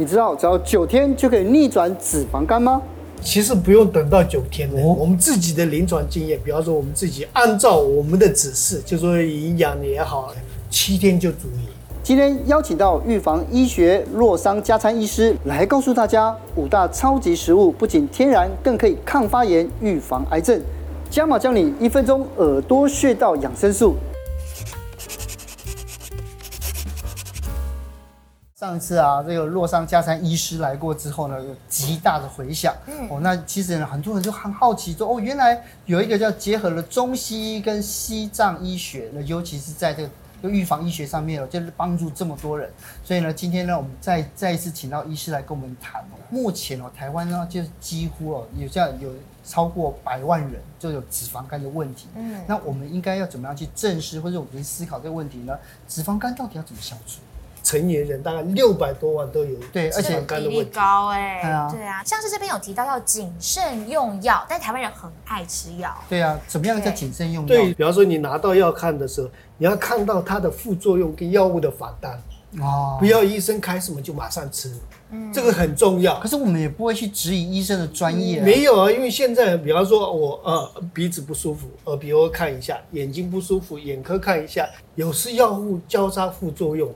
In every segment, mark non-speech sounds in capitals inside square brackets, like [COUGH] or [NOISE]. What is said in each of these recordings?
你知道只要九天就可以逆转脂肪肝吗？其实不用等到九天的，我们自己的临床经验，比方说我们自己按照我们的指示，就说营养也好，七天就足以。今天邀请到预防医学洛桑加餐医师来告诉大家五大超级食物，不仅天然，更可以抗发炎、预防癌症。加码教你一分钟耳朵穴道养生术。上一次啊，这个洛桑加山医师来过之后呢，有极大的回响。嗯，哦，那其实呢，很多人就很好奇说，哦，原来有一个叫结合了中西医跟西藏医学，那尤其是在这个预防医学上面哦，就是帮助这么多人。所以呢，今天呢，我们再再一次请到医师来跟我们谈哦。目前哦，台湾呢，就是几乎哦，有这样有超过百万人就有脂肪肝的问题。嗯，那我们应该要怎么样去正视或者我们去思考这个问题呢？脂肪肝到底要怎么消除？成年人大概六百多万都有，对，而且比例高哎，对啊，对啊，像是这边有提到要谨慎用药，但台湾人很爱吃药，对啊，怎么样叫谨慎用药？对，比方说你拿到药看的时候，你要看到它的副作用跟药物的反单。哦，不要医生开什么就马上吃，嗯，这个很重要。可是我们也不会去质疑医生的专业。没有啊，因为现在比方说我呃鼻子不舒服，耳鼻喉看一下；眼睛不舒服，眼科看一下。有时药物交叉副作用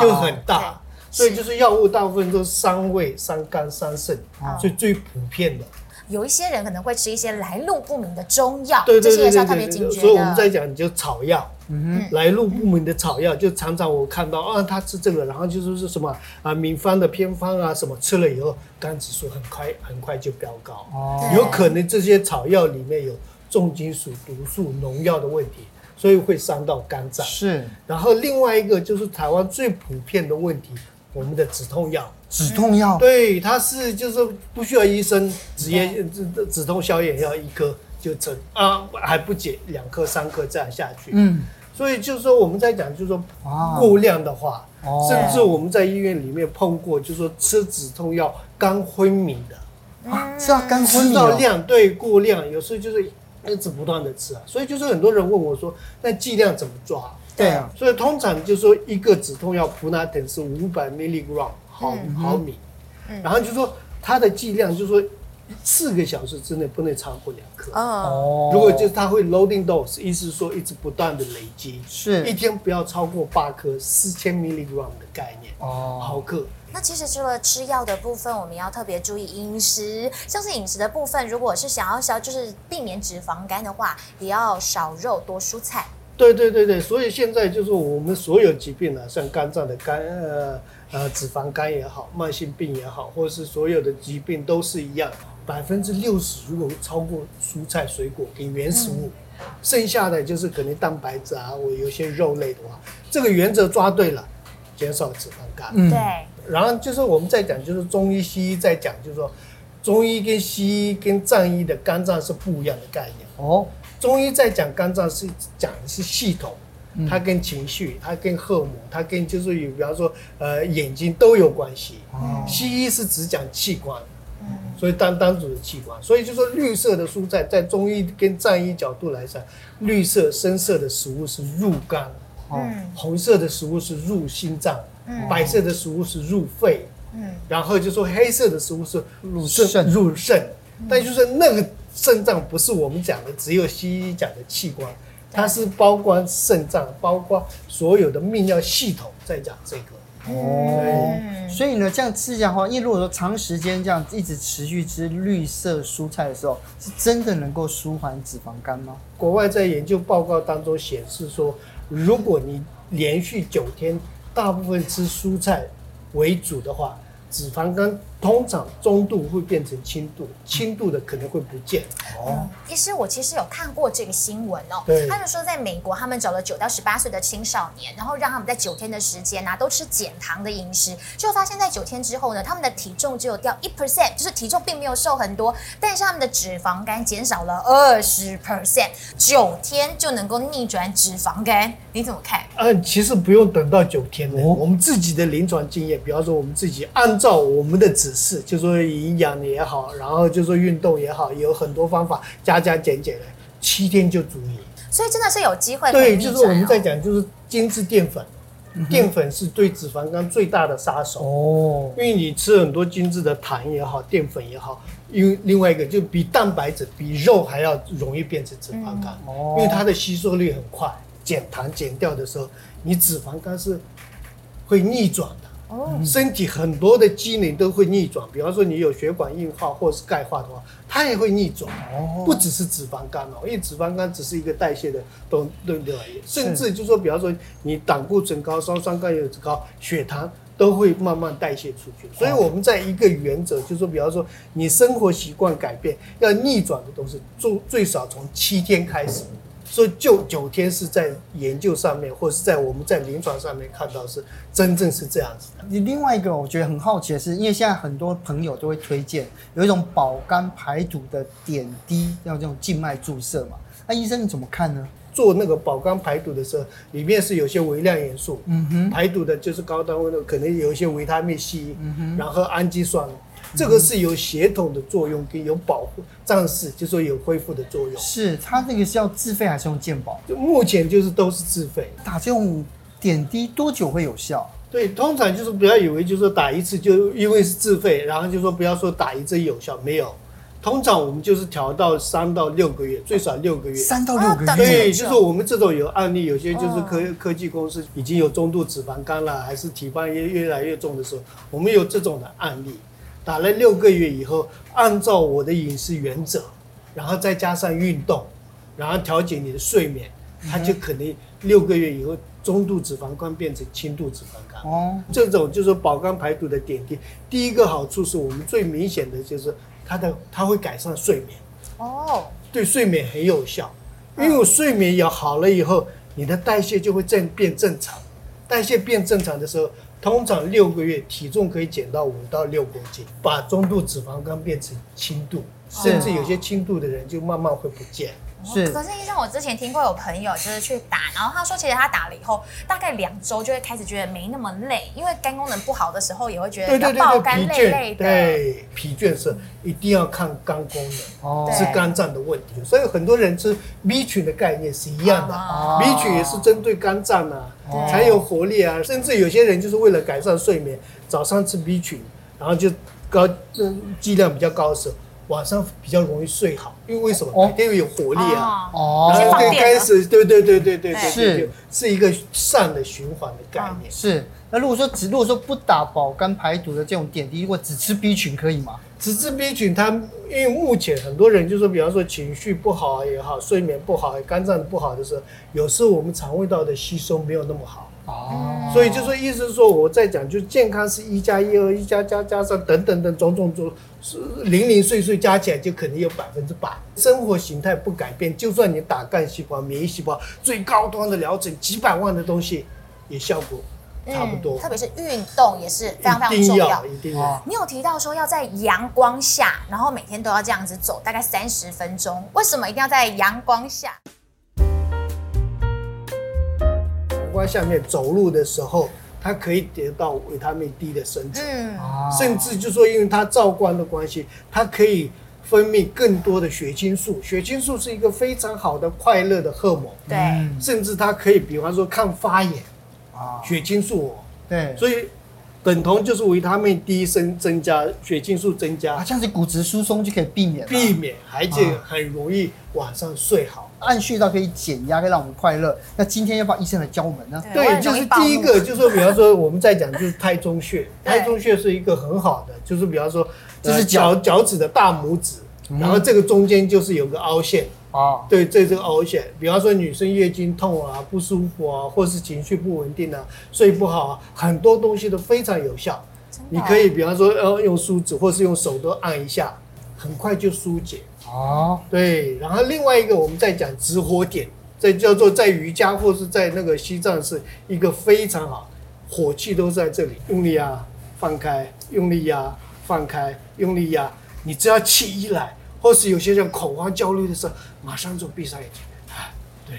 就很大，所以就是药物大部分都是伤胃、伤肝、伤肾，所以最普遍的。有一些人可能会吃一些来路不明的中药，对对对对对，这些也是要特别警觉的。所以我们在讲，你就草药，嗯哼，来路不明的草药，就常常我看到啊，他吃这个，然后就说是什么啊，名方的偏方啊，什么吃了以后肝指数很快很快就飙高，哦，有可能这些草药里面有重金属、毒素、农药的问题，所以会伤到肝脏。是，然后另外一个就是台湾最普遍的问题，我们的止痛药。止痛药，对，它是就是不需要医生直接止止痛消炎药一颗就成啊，还不解两颗三颗这样下去。嗯，所以就是说我们在讲，就是说过量的话，甚至我们在医院里面碰过，就是说吃止痛药肝昏迷的。啊，是啊，肝昏迷到量对过量，有时候就是一直不断的吃啊，所以就是很多人问我说，那剂量怎么抓？对啊，所以通常就是说一个止痛药普拿疼是五百 milligram。毫毫米，然后就说它的剂量，就是说四个小时之内不能超过两颗。哦，如果就是它会 loading dose，意思是说一直不断的累积，是一天不要超过八颗，四千 milligram 的概念。哦，毫克。那其实除了吃药的部分，我们要特别注意饮食，像是饮食的部分，如果是想要消就是避免脂肪肝的话，也要少肉多蔬菜。对对对对，所以现在就是我们所有疾病呢、啊，像肝脏的肝呃。呃，脂肪肝也好，慢性病也好，或者是所有的疾病都是一样，百分之六十如果超过蔬菜水果跟原食物，嗯、剩下的就是可能蛋白质啊，我有些肉类的话，这个原则抓对了，减少脂肪肝。嗯，对。然后就是我们在讲，就是中医西医在讲，就是说中医跟西医跟藏医的肝脏是不一样的概念。哦，中医在讲肝脏是讲的是系统。它跟情绪，它跟荷尔蒙，它跟就是有，比方说，呃，眼睛都有关系。哦。西医是只讲器官，嗯，所以单单独的器官，所以就说绿色的蔬菜，在中医跟藏医角度来讲，绿色深色的食物是入肝，嗯，红色的食物是入心脏，嗯，白色的食物是入肺，嗯，然后就说黑色的食物是入肾，入肾，但就是那个肾脏不是我们讲的只有西医讲的器官。它是包括肾脏，包括所有的泌尿系统，在讲这个哦。所以呢，这样吃的话，因为如果说长时间这样一直持续吃绿色蔬菜的时候，是真的能够舒缓脂肪肝吗？国外在研究报告当中显示说，如果你连续九天大部分吃蔬菜为主的话，脂肪肝通常中度会变成轻度，轻度的可能会不见。哦，医师，我其实有看过这个新闻哦。对，他就说在美国，他们找了九到十八岁的青少年，然后让他们在九天的时间啊，都吃减糖的饮食，就发现，在九天之后呢，他们的体重只有掉一 percent，就是体重并没有瘦很多，但是他们的脂肪肝减少了二十 percent，九天就能够逆转脂肪肝，你怎么看？嗯，其实不用等到九天的，我们自己的临床经验，比方说我们自己按照我们的指示，就说营养也好，然后就说运动也好，有很多方法加加减减的，七天就足以。所以真的是有机会。对，就是我们在讲，就是精致淀粉，淀粉是对脂肪肝最大的杀手哦，因为你吃很多精致的糖也好，淀粉也好，因为另外一个就比蛋白质、比肉还要容易变成脂肪肝，哦因为它的吸收率很快，减糖减掉的时候，你脂肪肝是会逆转的。身体很多的机能都会逆转，比方说你有血管硬化或者是钙化的话，它也会逆转。哦，不只是脂肪肝哦，因为脂肪肝只是一个代谢的东对不对？甚至就是说，比方说你胆固醇高、双酸甘油酯高、血糖都会慢慢代谢出去。所以我们在一个原则，就是说，比方说你生活习惯改变要逆转的东西，最最少从七天开始。所以就九天是在研究上面，或者是在我们在临床上面看到是真正是这样子的。你另外一个我觉得很好奇的是，因为现在很多朋友都会推荐有一种保肝排毒的点滴，要这种静脉注射嘛？那医生你怎么看呢？做那个保肝排毒的时候，里面是有些微量元素，嗯哼，排毒的就是高单位的，可能有一些维他命 C，嗯哼，然后氨基酸。这个是有协同的作用，跟有保护壮士，就是说有恢复的作用。是，它那个是要自费还是用健保？就目前就是都是自费。打这种点滴多久会有效？对，通常就是不要以为就是说打一次就因为是自费，然后就说不要说打一针有效，没有。通常我们就是调到三到六个月，最少六个月。三到六个月。对，就是我们这种有案例，有些就是科科技公司已经有中度脂肪肝了，还是体肪越越来越重的时候，我们有这种的案例。打了六个月以后，按照我的饮食原则，然后再加上运动，然后调节你的睡眠，它就可能六个月以后中度脂肪肝变成轻度脂肪肝。哦，这种就是保肝排毒的点滴，第一个好处是我们最明显的就是它的它会改善睡眠。哦，对睡眠很有效，因为我睡眠要好了以后，你的代谢就会正变正常，代谢变正常的时候。通常六个月体重可以减到五到六公斤，把中度脂肪肝变成轻度，甚至有些轻度的人就慢慢会不见。是，可是医生，我之前听过有朋友就是去打，然后他说，其实他打了以后，大概两周就会开始觉得没那么累，因为肝功能不好的时候也会觉得要爆肝累累的。对，疲倦是一定要看肝功能，哦，是肝脏的问题。所以很多人吃 B 群的概念是一样的，B 群也是针对肝脏啊，才有活力啊。甚至有些人就是为了改善睡眠，早上吃 B 群，然后就高嗯剂量比较高的时候。晚上比较容易睡好，因为为什么？哦，因为有活力啊。哦，然后开始，对对对对对对，是是一个善的循环的概念。是。那如果说只如果说不打保肝排毒的这种点滴，如果只吃 B 群可以吗？只吃 B 群，它因为目前很多人就说，比方说情绪不好也好，睡眠不好，肝脏不好的时候，有时候我们肠胃道的吸收没有那么好。哦，所以就是意思是说，我在讲，就是健康是一加一，二一加加加上等等等种种种，是零零碎碎加起来就肯定有百分之百。生活形态不改变，就算你打干细胞、免疫细胞，最高端的疗程几百万的东西，也效果差不多。嗯、特别是运动也是非常非常重要。一定要。你有提到说要在阳光下，然后每天都要这样子走，大概三十分钟。为什么一定要在阳光下？光下面走路的时候，它可以得到维他命 D 的生成，嗯，甚至就说因为它照光的关系，它可以分泌更多的血清素。血清素是一个非常好的快乐的荷尔蒙，对，甚至它可以比方说抗发炎，啊，血清素，对，所以等同就是维他命 D 增增加，血清素增加，啊，这样子骨质疏松就可以避免，避免，而且很容易晚上睡好。按穴道可以减压，可以让我们快乐。那今天要不要医生来教我们呢？对，就是第一个，就是说，比方说我们在讲就是太中穴，太中穴是一个很好的，就是比方说，这是脚脚趾的大拇指，然后这个中间就是有个凹陷啊。对，这这个凹陷，比方说女生月经痛啊、不舒服啊，或是情绪不稳定啊、睡不好啊，很多东西都非常有效。你可以比方说，呃，用梳子或是用手都按一下，很快就疏解。哦，对，然后另外一个我们在讲止火点，这叫做在瑜伽或是在那个西藏是一个非常好，火气都在这里，用力压，放开，用力压，放开，用力压，你只要气一来，或是有些人恐慌焦虑的时候，马上就闭上眼睛，啊，对，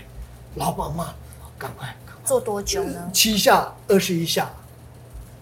老板骂，赶快，赶快，做多久呢？七下，二十一下。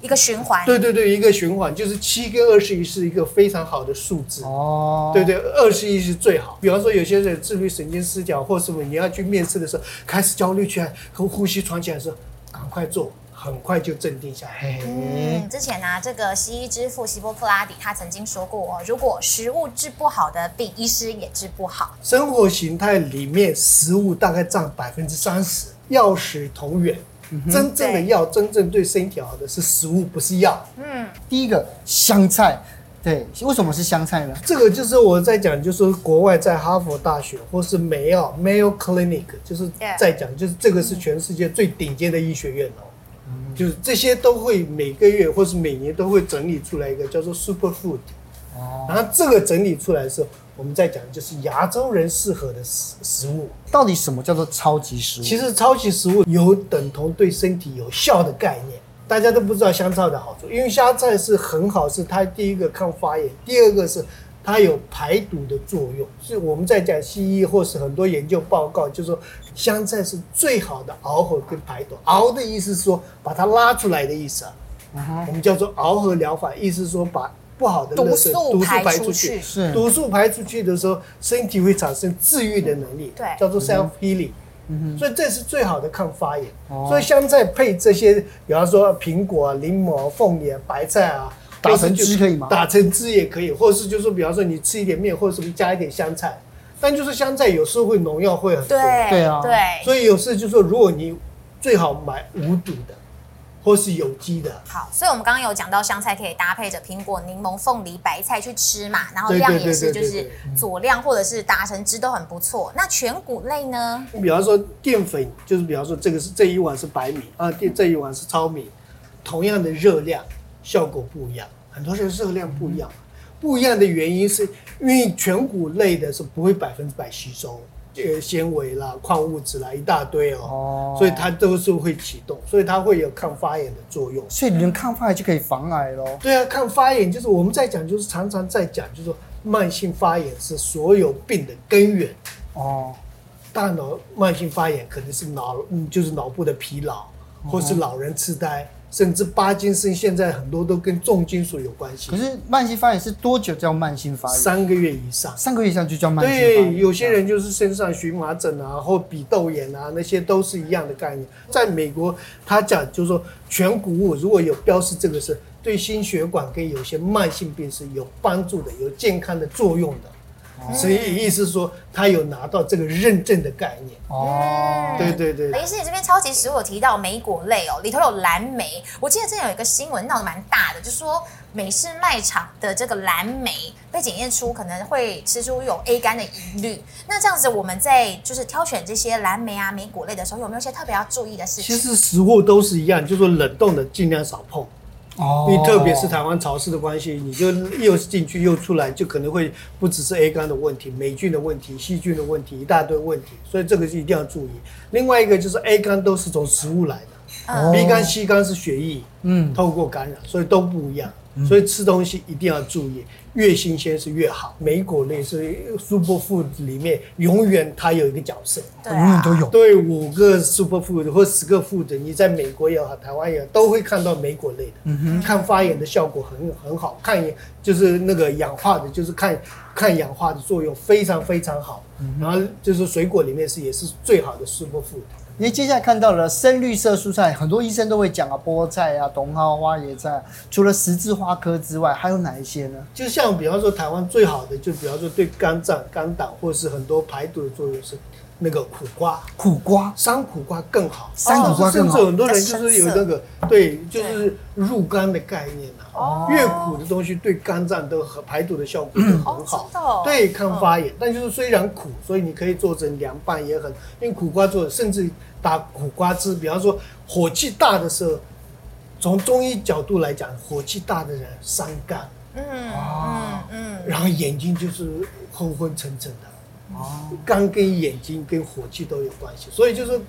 一个循环，对对对，一个循环就是七跟二十一是一个非常好的数字哦，对对，二十一是最好。比方说有些人自律神经失调或什么，你要去面试的时候开始焦虑起来和呼吸喘起来的时候，赶快做，很快就镇定下来。嗯，之前呢、啊，这个西医之父希波克拉底他曾经说过哦，如果食物治不好的病，医师也治不好。生活形态里面，食物大概占百分之三十，药食同源。嗯、真正的药，真正对身体好的是食物，不是药。嗯，第一个香菜。对，为什么是香菜呢？这个就是我在讲，就是国外在哈佛大学或是梅奥 Mayo Clinic，就是在讲，就是这个是全世界最顶尖的医学院哦。嗯，就是这些都会每个月或是每年都会整理出来一个叫做 Super Food。哦。然后这个整理出来的时候，我们在讲就是亚洲人适合的食食物。到底什么叫做超级食物？其实超级食物有等同对身体有效的概念。大家都不知道香菜的好处，因为香菜是很好，是它第一个抗发炎，第二个是它有排毒的作用。所以我们在讲西医或是很多研究报告，就是说香菜是最好的熬合跟排毒。熬的意思是说把它拉出来的意思啊，我们叫做熬合疗法，意思是说把不好的毒素毒素排出去。是毒素排出去的时候，身体会产生治愈的能力，对，叫做 self healing。嗯、所以这是最好的抗发炎。哦、所以香菜配这些，比方说苹果啊、柠檬、凤梨、白菜啊，打成汁可以吗？打成汁也可以，或者是就是说，比方说你吃一点面，或者什么加一点香菜。但就是香菜有时候会农药会很多，对对啊，对。所以有时候就是说，如果你最好买无毒的。或是有机的。好，所以我们刚刚有讲到香菜可以搭配着苹果、柠檬、凤梨、白菜去吃嘛，然后量也是就是佐量或者是打成汁都很不错。那全谷类呢？比方说淀粉，就是比方说这个是这一碗是白米啊，这这一碗是糙米，同样的热量效果不一样，很多人热量不一样，不一样的原因是因为全谷类的是不会百分之百吸收。呃，纤维啦、矿物质啦，一大堆哦，哦，所以它都是会启动，所以它会有抗发炎的作用。所以你能抗发炎就可以防癌咯。对啊，抗发炎就是我们在讲，就是常常在讲，就是说慢性发炎是所有病的根源。哦，大脑慢性发炎可能是脑，嗯，就是脑部的疲劳，或是老人痴呆。甚至巴金森现在很多都跟重金属有关系。可是慢性发炎是多久叫慢性发炎？三个月以上。三个月以上就叫慢性发炎。对，有些人就是身上荨麻疹啊，或鼻窦炎啊，那些都是一样的概念。在美国，他讲就是说全谷物如果有标示这个是对心血管跟有些慢性病是有帮助的，有健康的作用的。所以意思是说，他有拿到这个认证的概念哦。对对对。林医师，你这边超级食物有提到莓果类哦，里头有蓝莓。我记得之前有一个新闻闹得蛮大的，就是说美式卖场的这个蓝莓被检验出可能会吃出有 A 肝的疑虑。那这样子，我们在就是挑选这些蓝莓啊、莓果类的时候，有没有一些特别要注意的事情？其实食物都是一样，就是说冷冻的尽量少碰。哦，因为特别是台湾潮湿的关系，你就又进去又出来，就可能会不只是 A 肝的问题、霉菌的问题、细菌的问题，一大堆问题，所以这个是一定要注意。另外一个就是 A 肝都是从食物来的，哦，B 肝、C 肝是血液，嗯，透过感染，所以都不一样。所以吃东西一定要注意，越新鲜是越好。莓果类是 super food 里面永远它有一个角色，永远都有。对，五个 super food 或十个 food，你在美国也好，台湾也好，都会看到莓果类的。嗯哼，看发炎的效果很很好，看就是那个氧化的，就是看看氧化的作用非常非常好。然后就是水果里面是也是最好的 super food。因为接下来看到了深绿色蔬菜，很多医生都会讲啊，菠菜啊、茼蒿、花椰菜，除了十字花科之外，还有哪一些呢？就像比方说台湾最好的，就比方说对肝脏、肝胆或是很多排毒的作用是那个苦瓜。苦瓜，山苦瓜更好。山苦瓜更好。甚至很多人就是有那个对，就是入肝的概念呐。哦。越苦的东西对肝脏都和排毒的效果都很好。对，抗发炎。但就是虽然苦，所以你可以做成凉拌也很，因为苦瓜做的甚至。打苦瓜汁，比方说火气大的时候，从中医角度来讲，火气大的人伤肝，嗯嗯嗯，然后眼睛就是昏昏沉沉的，哦，肝跟眼睛跟火气都有关系，所以就是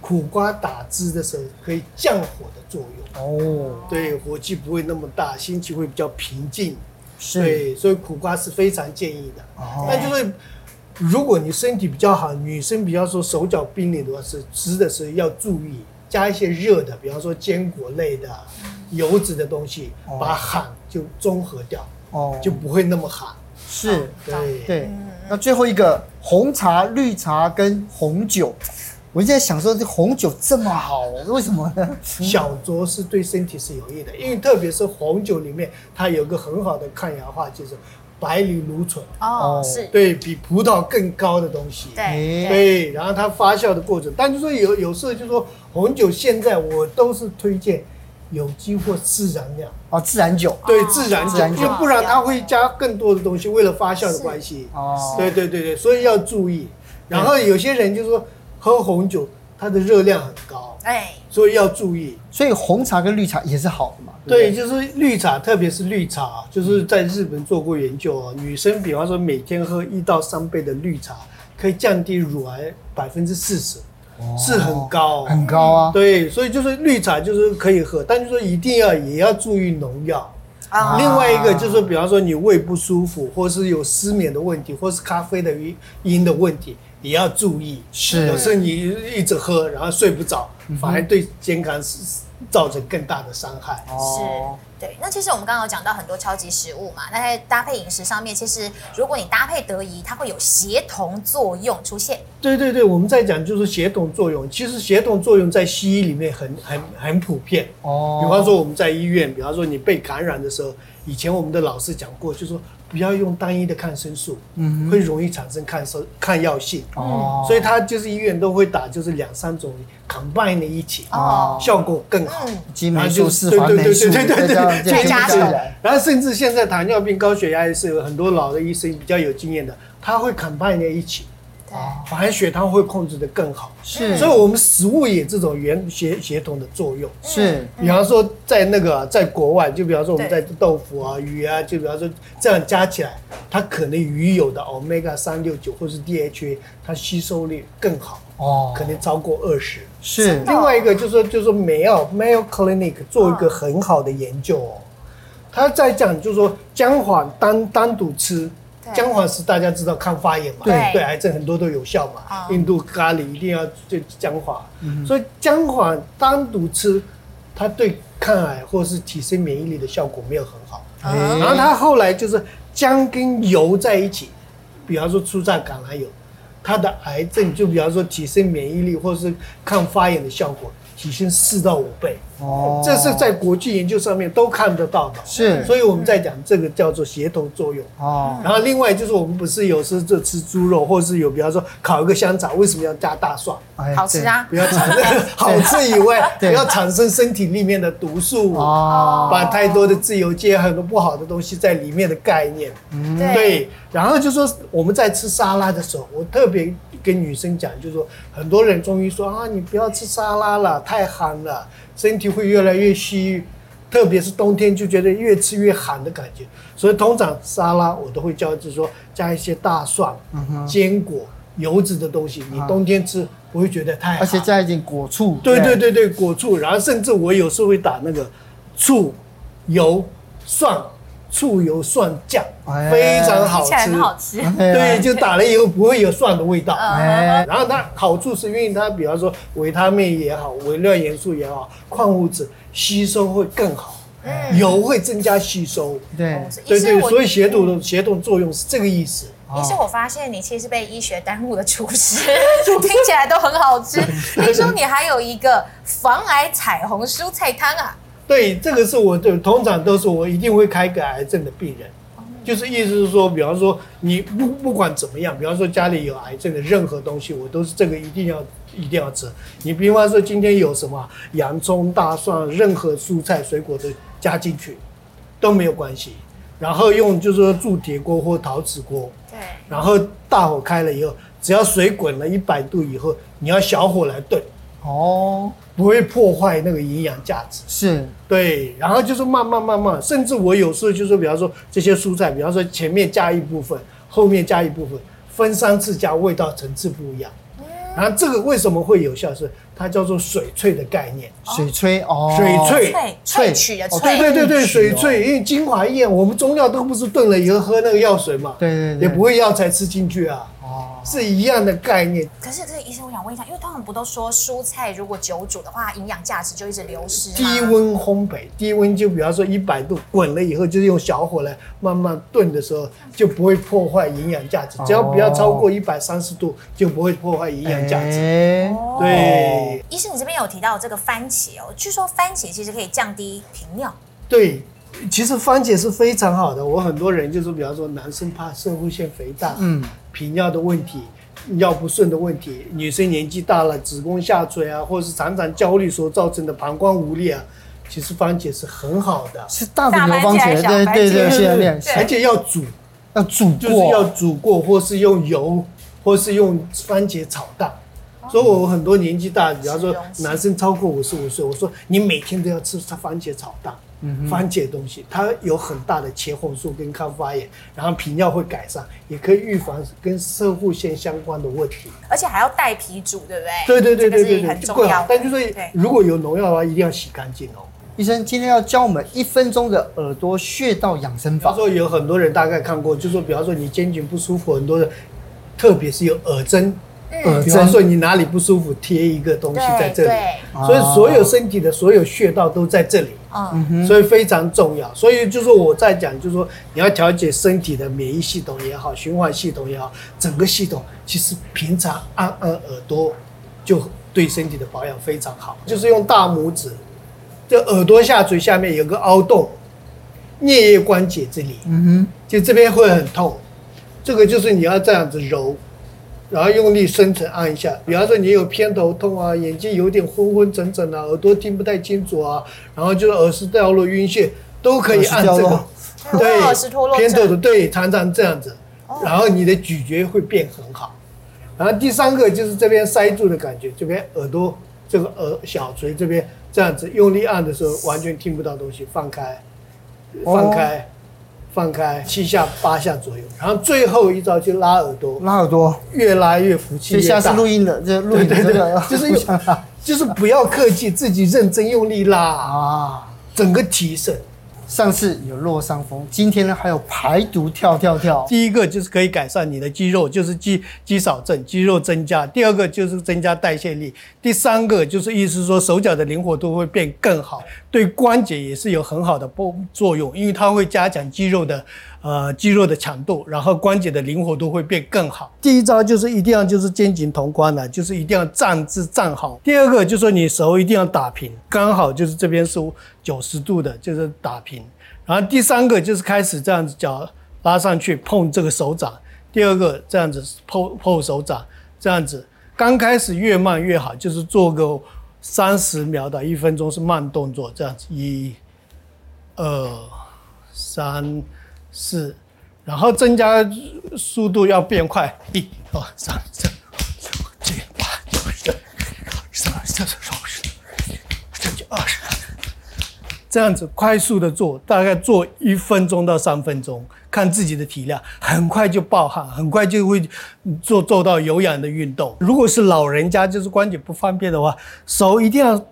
苦瓜打汁的时候可以降火的作用，哦，对，火气不会那么大，心情会比较平静，是，对，所以苦瓜是非常建议的，哦，那就是。如果你身体比较好，女生比较说手脚冰冷的话，是吃的时候要注意加一些热的，比方说坚果类的、油脂的东西，把寒就中和掉，哦，就不会那么寒。是，对对。那最后一个红茶、绿茶跟红酒，我现在想说，这红酒这么好，为什么呢？[LAUGHS] 小酌是对身体是有益的，因为特别是红酒里面，它有个很好的抗氧化，就是白藜芦醇。哦，是对比葡萄更高的东西。对对，然后它发酵的过程，但就说有有时候就说红酒现在我都是推荐有机或自然酿。哦，自然酒。对，自然酒，因为不然它会加更多的东西，为了发酵的关系。哦。对对对对，所以要注意。然后有些人就说。喝红酒，它的热量很高，哎，所以要注意。所以红茶跟绿茶也是好的嘛？对，就是绿茶，特别是绿茶，就是在日本做过研究啊。女生比方说每天喝一到三杯的绿茶，可以降低乳癌百分之四十，是很高，很高啊。对，所以就是绿茶就是可以喝，但就是说一定要也要注意农药。啊。另外一个就是说，比方说你胃不舒服，或是有失眠的问题，或是咖啡的因的问题。也要注意，是有时候你一直喝，然后睡不着，反而对健康是造成更大的伤害。是，对。那其实我们刚刚有讲到很多超级食物嘛，那在搭配饮食上面，其实如果你搭配得宜，它会有协同作用出现。对对对，我们在讲就是协同作用。其实协同作用在西医里面很很很普遍。哦。比方说我们在医院，比方说你被感染的时候，以前我们的老师讲过，就是说。不要用单一的抗生素，嗯，会容易产生抗生抗药性哦，所以他就是医院都会打，就是两三种 combine 的一起哦，效果更好。激酶素、四环酶素，对对对对对，再加起来。然后甚至现在糖尿病、高血压也是有很多老的医生比较有经验的，他会 combine 在一起。反而血糖会控制的更好，是，所以我们食物也这种原协协同的作用，是。比方说在那个在国外，就比方说我们在豆腐啊、鱼啊，就比方说这样加起来，它可能鱼有的 omega 三六九或是 DHA，它吸收率更好哦，可能超过二十。是。另外一个就是说，就是说 Mayo Mayo Clinic 做一个很好的研究哦，他在讲就是说姜黄单单独吃。姜黄是大家知道抗发炎嘛，对对，癌症很多都有效嘛。印度咖喱一定要就姜黄，所以姜黄单独吃，它对抗癌或是提升免疫力的效果没有很好。然后它后来就是姜跟油在一起，比方说初榨橄榄油，它的癌症就比方说提升免疫力或是抗发炎的效果。提升四到五倍哦，这是在国际研究上面都看得到的。是，所以我们在讲这个叫做协同作用哦。然后另外就是我们不是有时就吃猪肉，或是有比方说烤一个香肠，为什么要加大蒜？好吃啊！不要产生 [LAUGHS] 好吃以外，不要产生身体里面的毒素哦，把太多的自由基很多不好的东西在里面的概念。嗯，对。然后就说我们在吃沙拉的时候，我特别。跟女生讲，就是说，很多人终于说啊，你不要吃沙拉了，太寒了，身体会越来越虚，特别是冬天就觉得越吃越寒的感觉。所以通常沙拉我都会教，就是说加一些大蒜、坚果、油脂的东西，你冬天吃不会觉得太寒。而且加一点果醋。对对对对，果醋。然后甚至我有时候会打那个醋、油、蒜。醋油蒜酱非常好吃，很好吃。[LAUGHS] 对，就打了以后不会有蒜的味道。然后它好处是因为它，比方说维他命也好，微量元素也好，矿物质吸收会更好，油会增加吸收。对对对，所以协同的协同作用是这个意思。医师，我发现你其实被医学耽误的厨师，[LAUGHS] 听起来都很好吃。[LAUGHS] 听说你还有一个防癌彩虹蔬菜汤啊？对，这个是我就，通常都是我一定会开给癌症的病人，就是意思是说，比方说你不不管怎么样，比方说家里有癌症的任何东西，我都是这个一定要一定要吃。你比方说今天有什么洋葱、大蒜，任何蔬菜水果都加进去都没有关系。然后用就是说铸铁锅或陶瓷锅，对，然后大火开了以后，只要水滚了一百度以后，你要小火来炖。哦。不会破坏那个营养价值，是对，然后就是慢慢慢慢，甚至我有时候就是，比方说这些蔬菜，比方说前面加一部分，后面加一部分，分三次加，味道层次不一样。然后这个为什么会有效？是它叫做水萃的概念，水萃哦，水萃萃取的萃，对对对对，水萃，因为精华液，我们中药都不是炖了以后喝那个药水嘛，对对对，也不会药材吃进去啊，哦。是一样的概念。可是这个医生，我想问一下，因为他们不都说蔬菜如果久煮的话，营养价值就一直流失？低温烘焙，低温就比方说一百度滚了以后，就是用小火来慢慢炖的时候，就不会破坏营养价值。只要不要超过一百三十度，就不会破坏营养价值。欸、对，医生，你这边有提到这个番茄哦，据说番茄其实可以降低频尿。对。其实番茄是非常好的，我很多人就是，比方说男生怕摄护腺肥大，嗯，频尿的问题，尿不顺的问题，女生年纪大了，子宫下垂啊，或者是常常焦虑所造成的膀胱无力啊，其实番茄是很好的，是大的牛番茄，对对对，是的，而且要煮，要煮过，就是要煮过，或是用油，或是用番茄炒蛋。所以我很多年纪大，比方说男生超过五十五岁，我说你每天都要吃番茄炒蛋。嗯，番茄东西，它有很大的茄红素跟抗发炎，然后皮尿会改善，也可以预防跟摄护腺相关的问题，而且还要带皮煮，对不对？对对对对对对，很重要。但就是如果有农药的话，一定要洗干净哦。医生今天要教我们一分钟的耳朵穴道养生法。他说有很多人大概看过，就说比方说你肩颈不舒服，很多人特别是有耳针。嗯，比方说你哪里不舒服，贴一个东西在这里，所以所有身体的所有穴道都在这里，嗯，所以非常重要。所以就是我在讲，就是说你要调节身体的免疫系统也好，循环系统也好，整个系统其实平常按按耳朵就对身体的保养非常好。就是用大拇指，这耳朵下垂下面有个凹洞，颞叶关节这里，嗯哼，就这边会很痛，这个就是你要这样子揉。然后用力深层按一下，比方说你有偏头痛啊，眼睛有点昏昏沉沉啊，耳朵听不太清楚啊，然后就是耳石掉落、晕眩，都可以按这个。[LAUGHS] 对，耳石脱落。偏头的对，常常这样子，然后你的咀嚼会变很好。然后第三个就是这边塞住的感觉，这边耳朵这个耳小垂这边这样子用力按的时候，完全听不到东西，放开，放开。放开七下八下左右，然后最后一招就拉耳朵，拉耳朵。越拉越服气越大。下是录音的，这录音的这个。就是用 [LAUGHS] 就是不要客气，自己认真用力拉啊，整个提升。上次有落伤风，今天呢还有排毒跳跳跳。第一个就是可以改善你的肌肉，就是肌肌少症，肌肉增加。第二个就是增加代谢力。第三个就是意思说手脚的灵活度会变更好，对关节也是有很好的作用，因为它会加强肌肉的。呃，肌肉的强度，然后关节的灵活度会变更好。第一招就是一定要就是肩颈同宽的，就是一定要站姿站好。第二个就是说你手一定要打平，刚好就是这边是九十度的，就是打平。然后第三个就是开始这样子脚拉上去碰这个手掌。第二个这样子碰碰手掌，这样子刚开始越慢越好，就是做个三十秒到一分钟是慢动作，这样子一、二、三。是，然后增加速度要变快，一、二、三、四、五、六、七、八、九、十、十二、十三、十四、十五、十六、十七、二十，这样子快速的做，大概做一分钟到三分钟，看自己的体量，很快就爆汗，很快就会做做到有氧的运动。如果是老人家，就是关节不方便的话，手一定要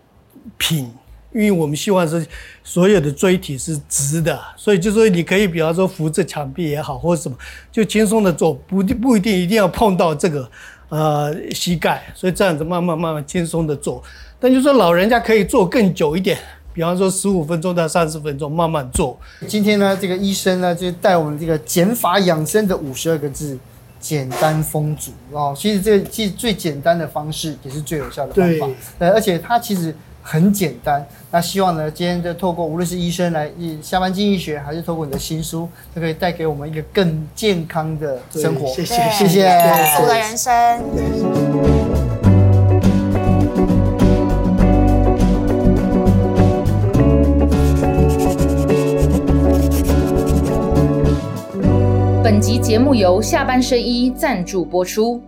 平。因为我们希望是所有的椎体是直的，所以就说你可以，比方说扶着墙壁也好，或者什么，就轻松的做，不不一定一定要碰到这个呃膝盖，所以这样子慢慢慢慢轻松的做。但就是说老人家可以做更久一点，比方说十五分钟到三十分钟慢慢做。今天呢，这个医生呢就带我们这个减法养生的五十二个字，简单丰足哦。其实这个其实最简单的方式也是最有效的方法，对，而且它其实。很简单，那希望呢，今天就透过无论是医生来下班经济学，还是透过你的新书，都可以带给我们一个更健康的生活。谢谢，谢谢，富的人生。本集节目由下半身衣赞助播出。